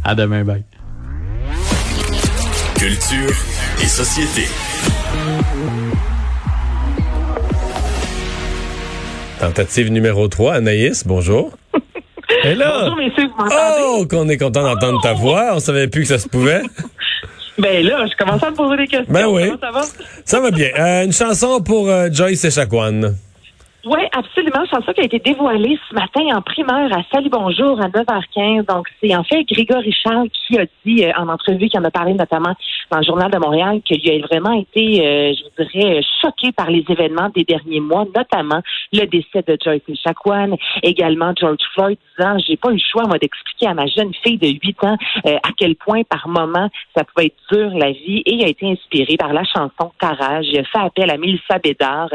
À demain, bye. Culture et société. Tentative numéro 3, Anaïs, bonjour. Et là, Bonjour messieurs, vous? Oh, qu'on est content d'entendre ta voix. On savait plus que ça se pouvait. ben là, je commence à me poser des questions. Ben oui. ça va? Ça va bien. Euh, une chanson pour euh, Joyce et Chacoan. Oui, absolument. Chanson qui a été dévoilée ce matin en primeur à Salut Bonjour à 9h15. Donc, c'est en fait Grégory Charles qui a dit euh, en entrevue, qui en a parlé notamment dans le Journal de Montréal, qu'il a vraiment été, euh, je vous dirais, choqué par les événements des derniers mois, notamment le décès de Joyce Chacuan, également George Floyd, disant, j'ai pas eu le choix, moi, d'expliquer à ma jeune fille de 8 ans euh, à quel point, par moment, ça pouvait être dur, la vie, et il a été inspiré par la chanson Carrage. Il a fait appel à Mélissa Bédard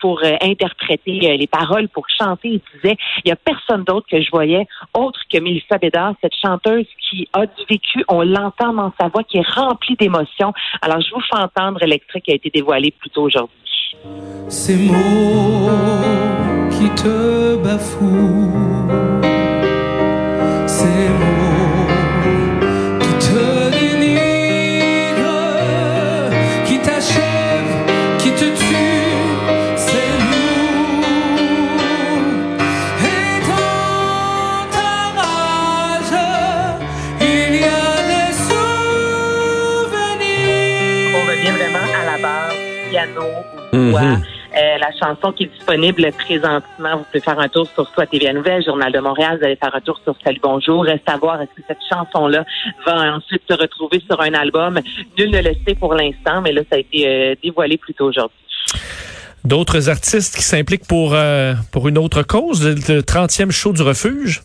pour interpréter euh, les paroles pour chanter. Il disait, il n'y a personne d'autre que je voyais autre que Mélissa Bédard, cette chanteuse qui a du vécu. On l'entend dans sa voix qui est remplie d'émotions. Alors, je vous fais entendre l'extrait qui a été dévoilé plus tôt aujourd'hui. Ces mots qui te bafouent, piano ou. Euh, la chanson qui est disponible présentement, vous pouvez faire un tour sur soit TVA Nouvelle, Journal de Montréal, vous allez faire un tour sur Salut Bonjour, reste à voir est-ce que cette chanson-là va ensuite se retrouver sur un album. Nul ne le sait pour l'instant, mais là, ça a été euh, dévoilé plus tôt aujourd'hui. D'autres artistes qui s'impliquent pour, euh, pour une autre cause, le, le 30e show du refuge?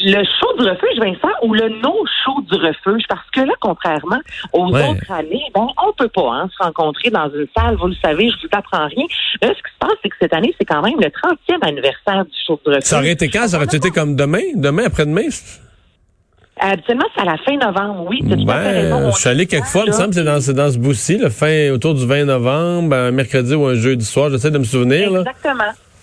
Le show du refuge, Vincent, ou le non-show du refuge, parce que là, contrairement aux Ouais. autres années, ben, on peut pas hein, se rencontrer dans une salle, vous le savez, je vous apprends rien. Là, ce qui se passe, c'est que cette année, c'est quand même le 30e anniversaire du show du refuge. Ça aurait été quand? Ça aurait été comme demain? Demain, après-demain? Habituellement, c'est à la fin novembre, oui. raison. Ben, je suis allé quelques fois, il me semble c'est dans, c'est dans ce bout-ci, le fin, autour du 20 novembre, un mercredi ou un jeudi soir. J'essaie de me souvenir, là.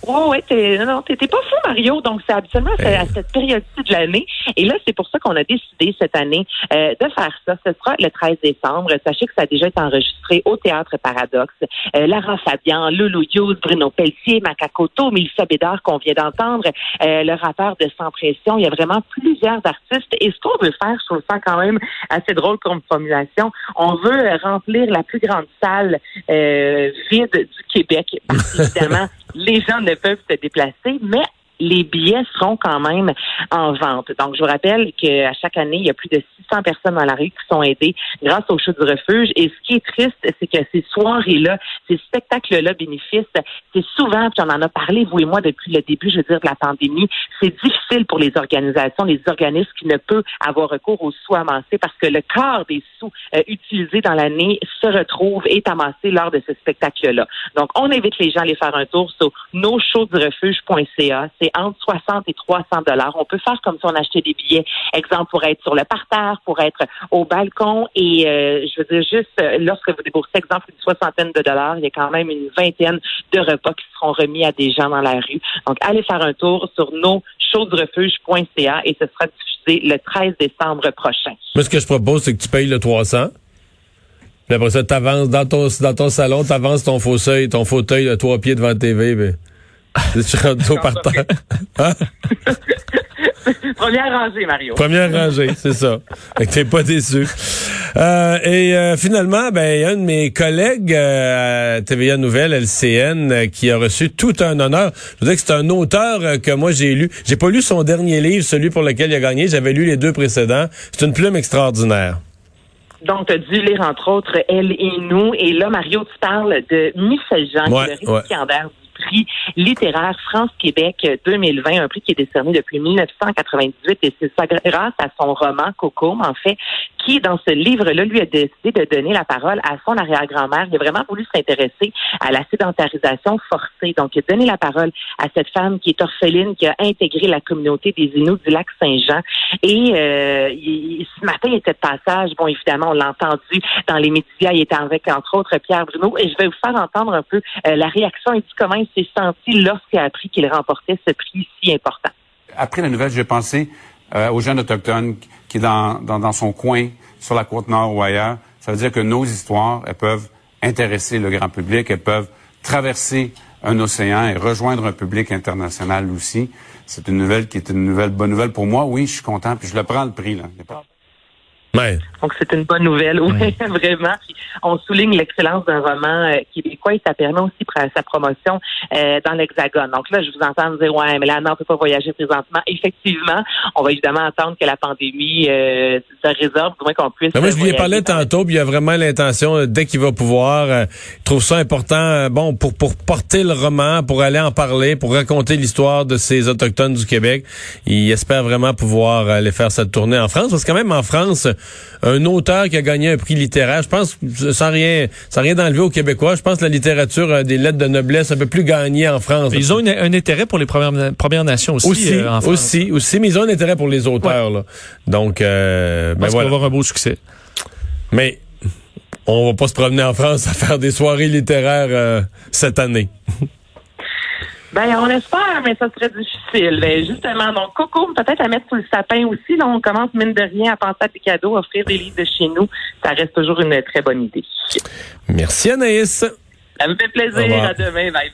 Oui, oui, t'es, non, t'es pas fou, Mario. Donc, c'est habituellement c'est à cette période-ci de l'année. Et là, c'est pour ça qu'on a décidé cette année euh, de faire ça. Ce sera le 13 décembre. Sachez que ça a déjà été enregistré au Théâtre Paradoxe. Euh, Lara Fabian, Loulou Hughes, Bruno Pelletier, Macacoto, Mélissa Bédard qu'on vient d'entendre, euh, le rappeur de Sans Pression. Il y a vraiment plusieurs artistes. Et ce qu'on veut faire, je trouve ça quand même assez drôle comme formulation, on veut euh, remplir la plus grande salle euh, vide du Québec. Parce qu'évidemment, les gens ne peuvent se déplacer, mais les billets seront quand même en vente. Donc, je vous rappelle qu'à chaque année, il y a plus de 600 personnes dans la rue qui sont aidées grâce au show du refuge. Et ce qui est triste, c'est que ces soirées-là, ces spectacles-là bénéfices, c'est souvent, puis on en a parlé, vous et moi, depuis le début, je veux dire, de la pandémie, c'est difficile pour les organisations, les organismes qui ne peuvent avoir recours aux sous amassés parce que le quart des sous euh, utilisés dans l'année se retrouve, est amassé lors de ce spectacle-là. Donc, on invite les gens à aller faire un tour sur nosshowsdurefuge.ca. Entre 60 et 300 dollars. On peut faire comme si on achetait des billets. Exemple, pour être sur le parterre, pour être au balcon. Et euh, je veux dire, juste euh, lorsque vous déboursez, exemple, une soixantaine de dollars, il y a quand même une vingtaine de repas qui seront remis à des gens dans la rue. Donc, allez faire un tour sur nosshowsdurefuge.ca et ce sera diffusé le 13 décembre prochain. Moi, ce que je propose, c'est que tu payes le 300. Puis après ça, t'avances dans ton, dans ton salon, t'avances ton fauteuil, ton fauteuil de trois pieds devant la TV, tu rentres au parterre. Hein? Première rangée, Mario. Première rangée, c'est ça. Fait que t'es pas déçu. Euh, et euh, finalement, ben, il y a un de mes collègues euh, à TVA Nouvelle, LCN, qui a reçu tout un honneur. Je veux dire que c'est un auteur euh, que moi j'ai lu. J'ai pas lu son dernier livre, celui pour lequel il a gagné. J'avais lu les deux précédents. C'est une plume extraordinaire. Donc, tu as dû lire, entre autres, Elle et nous. Et là, Mario, tu parles de Michel Jean, Ouais, qui est le récipiendaire du prix littéraire France-Québec 2020, un prix qui est décerné depuis 1998. Et c'est ça grâce à son roman Coco, en fait, qui, dans ce livre-là, lui a décidé de donner la parole à son arrière-grand-mère. Il a vraiment voulu s'intéresser à la sédentarisation forcée. Donc, il a donné la parole à cette femme qui est orpheline, qui a intégré la communauté des Inuits du lac Saint-Jean. Et euh, il- ce matin, il était de passage. Bon, évidemment, on l'a entendu dans les médias. Il était avec, entre autres, Pierre Bruno. Et je vais vous faire entendre un peu euh, la réaction. Il dit comment il s'est senti lorsqu'il a appris qu'il remportait ce prix si important. Après la nouvelle, j'ai pensé euh, aux jeunes autochtones qui dans, dans, dans son coin, sur la côte nord ou ailleurs, ça veut dire que nos histoires, elles peuvent intéresser le grand public, elles peuvent traverser un océan et rejoindre un public international aussi. C'est une nouvelle qui est une nouvelle bonne nouvelle pour moi. Oui, je suis content, puis je le prends le prix. Là. Y Ouais. Donc, c'est une bonne nouvelle, oui, vraiment. Puis, on souligne l'excellence d'un roman euh, québécois et ça permet aussi pr- sa promotion euh, dans l'Hexagone. Donc là, je vous entends me dire, ouais, mais là, non, on peut pas voyager présentement. Effectivement, on va évidemment attendre que la pandémie euh, se résorbe, du moins qu'on puisse. Ben, moi, je lui ai parlé tantôt, puis il a vraiment l'intention, euh, dès qu'il va pouvoir, euh, il trouve ça important, euh, bon, pour, pour porter le roman, pour aller en parler, pour raconter l'histoire de ces Autochtones du Québec. Il espère vraiment pouvoir aller faire cette tournée en France, parce que quand même, en France, un auteur qui a gagné un prix littéraire, je pense, sans rien, sans rien enlever aux Québécois, je pense que la littérature euh, des lettres de noblesse un peu plus gagnée en France. Ils ont une- un intérêt pour les Premières, Premières Nations aussi. aussi, euh, en France. aussi, aussi, mais ils ont un intérêt pour les auteurs, là. Donc, euh, ben voilà. va avoir un beau succès. Mais on va pas se promener en France à faire des soirées littéraires euh, cette année. Ben, on espère, mais ça serait difficile. Ben, justement, donc, Coco, peut-être à mettre sous le sapin aussi. Là, on commence, mine de rien, à penser à des cadeaux, offrir des livres de chez nous. Ça reste toujours une très bonne idée. Merci Anaïs. Ça me fait plaisir. À demain. Bye.